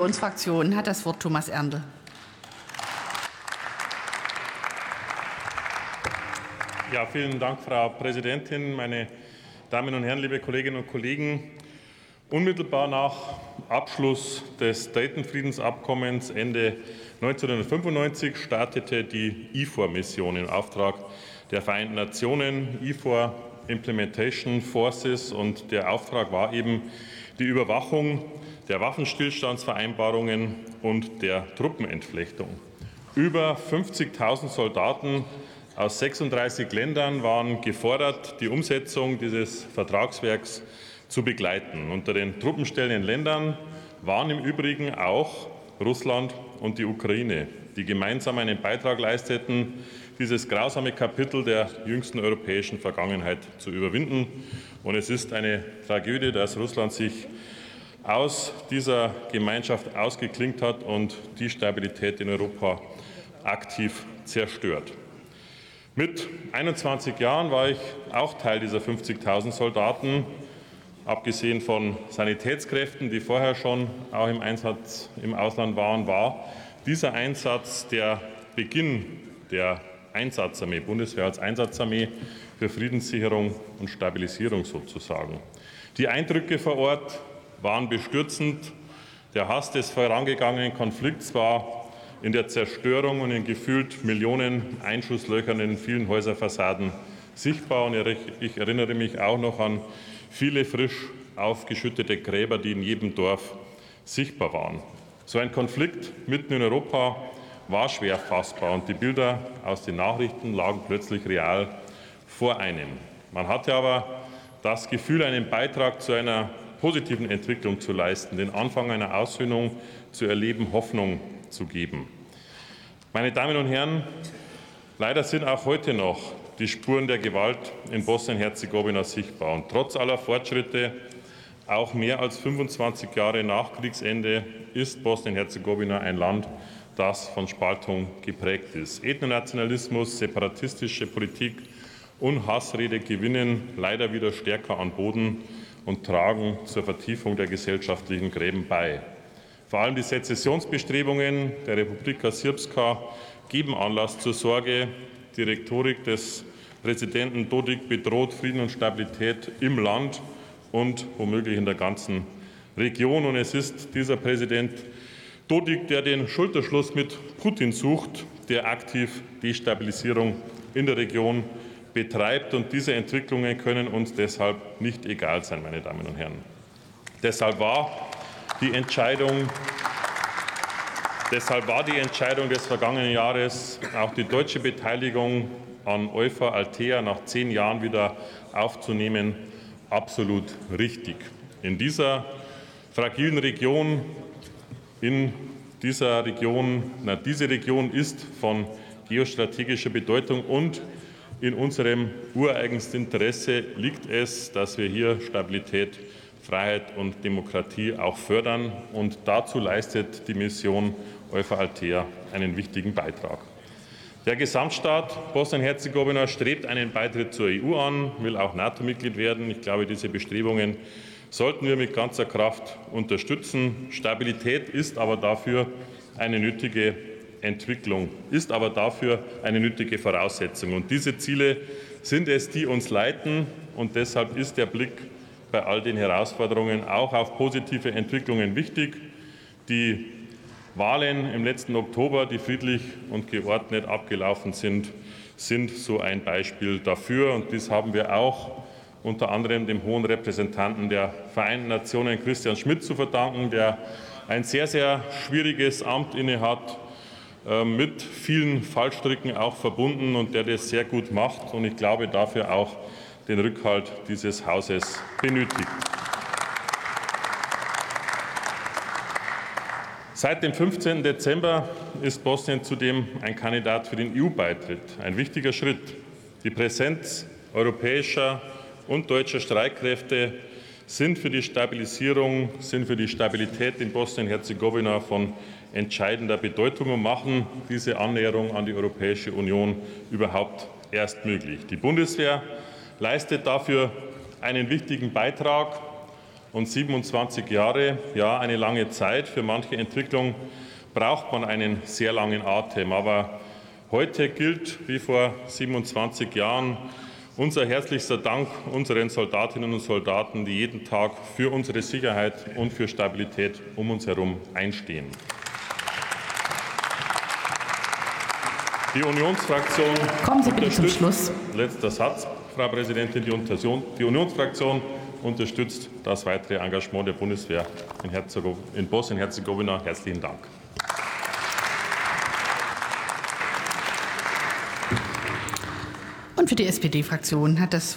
Fraktion hat das Wort Thomas Erndl. Ja, vielen Dank, Frau Präsidentin, meine Damen und Herren, liebe Kolleginnen und Kollegen. Unmittelbar nach Abschluss des Dayton-Friedensabkommens Ende 1995 startete die IFOR-Mission im Auftrag der Vereinten Nationen, IFOR Implementation Forces, und der Auftrag war eben die Überwachung der Waffenstillstandsvereinbarungen und der Truppenentflechtung. Über 50.000 Soldaten aus 36 Ländern waren gefordert, die Umsetzung dieses Vertragswerks zu begleiten. Unter den Truppenstellen in Ländern waren im Übrigen auch Russland und die Ukraine, die gemeinsam einen Beitrag leisteten, dieses grausame Kapitel der jüngsten europäischen Vergangenheit zu überwinden. Und es ist eine Tragödie, dass Russland sich aus dieser Gemeinschaft ausgeklinkt hat und die Stabilität in Europa aktiv zerstört. Mit 21 Jahren war ich auch Teil dieser 50.000 Soldaten, abgesehen von Sanitätskräften, die vorher schon auch im Einsatz im Ausland waren, war dieser Einsatz der Beginn der Einsatzarmee, Bundeswehr als Einsatzarmee für Friedenssicherung und Stabilisierung sozusagen. Die Eindrücke vor Ort waren bestürzend. Der Hass des vorangegangenen Konflikts war in der Zerstörung und in gefühlt Millionen Einschusslöchern in vielen Häuserfassaden sichtbar. Und ich erinnere mich auch noch an viele frisch aufgeschüttete Gräber, die in jedem Dorf sichtbar waren. So ein Konflikt mitten in Europa war schwer fassbar und die Bilder aus den Nachrichten lagen plötzlich real vor einem. Man hatte aber das Gefühl, einen Beitrag zu einer positiven Entwicklung zu leisten, den Anfang einer Aussöhnung zu erleben, Hoffnung zu geben. Meine Damen und Herren, leider sind auch heute noch die Spuren der Gewalt in Bosnien-Herzegowina sichtbar. Und trotz aller Fortschritte, auch mehr als 25 Jahre nach Kriegsende, ist Bosnien-Herzegowina ein Land, das von Spaltung geprägt ist. Ethnonationalismus, separatistische Politik und Hassrede gewinnen leider wieder stärker an Boden und tragen zur Vertiefung der gesellschaftlichen Gräben bei. Vor allem die Sezessionsbestrebungen der Republika Srpska geben Anlass zur Sorge. Die Rhetorik des Präsidenten Dodik bedroht Frieden und Stabilität im Land und womöglich in der ganzen Region. Und es ist dieser Präsident Dodik, der den Schulterschluss mit Putin sucht, der aktiv Destabilisierung in der Region betreibt. Und diese Entwicklungen können uns deshalb nicht egal sein, meine Damen und Herren. Deshalb war die Entscheidung, deshalb war die Entscheidung des vergangenen Jahres, auch die deutsche Beteiligung an Eufa Altea nach zehn Jahren wieder aufzunehmen, absolut richtig. In dieser fragilen Region, in dieser Region, na, diese Region ist von geostrategischer Bedeutung und in unserem ureigensten Interesse liegt es, dass wir hier Stabilität, Freiheit und Demokratie auch fördern. Und dazu leistet die Mission Eufa Altea einen wichtigen Beitrag. Der Gesamtstaat Bosnien-Herzegowina strebt einen Beitritt zur EU an, will auch NATO-Mitglied werden. Ich glaube, diese Bestrebungen sollten wir mit ganzer Kraft unterstützen. Stabilität ist aber dafür eine nötige Entwicklung ist aber dafür eine nötige Voraussetzung. Und diese Ziele sind es, die uns leiten. Und deshalb ist der Blick bei all den Herausforderungen auch auf positive Entwicklungen wichtig. Die Wahlen im letzten Oktober, die friedlich und geordnet abgelaufen sind, sind so ein Beispiel dafür. Und dies haben wir auch unter anderem dem hohen Repräsentanten der Vereinten Nationen Christian Schmidt zu verdanken, der ein sehr, sehr schwieriges Amt innehat mit vielen Fallstricken auch verbunden und der das sehr gut macht und ich glaube dafür auch den Rückhalt dieses Hauses benötigt. Seit dem 15. Dezember ist Bosnien zudem ein Kandidat für den EU-Beitritt. Ein wichtiger Schritt. Die Präsenz europäischer und deutscher Streitkräfte sind für die Stabilisierung, sind für die Stabilität in Bosnien-Herzegowina von entscheidender Bedeutung und machen diese Annäherung an die Europäische Union überhaupt erst möglich. Die Bundeswehr leistet dafür einen wichtigen Beitrag. Und 27 Jahre, ja, eine lange Zeit. Für manche Entwicklung braucht man einen sehr langen Atem. Aber heute gilt wie vor 27 Jahren unser herzlichster Dank unseren Soldatinnen und Soldaten, die jeden Tag für unsere Sicherheit und für Stabilität um uns herum einstehen. Die Unionsfraktion Kommen Sie bitte zum Schluss. Letzter Satz, Frau Präsidentin. Die, die Unionsfraktion unterstützt das weitere Engagement der Bundeswehr in, in Bosnien-Herzegowina. Herzlichen Dank. Und für die SPD-Fraktion hat das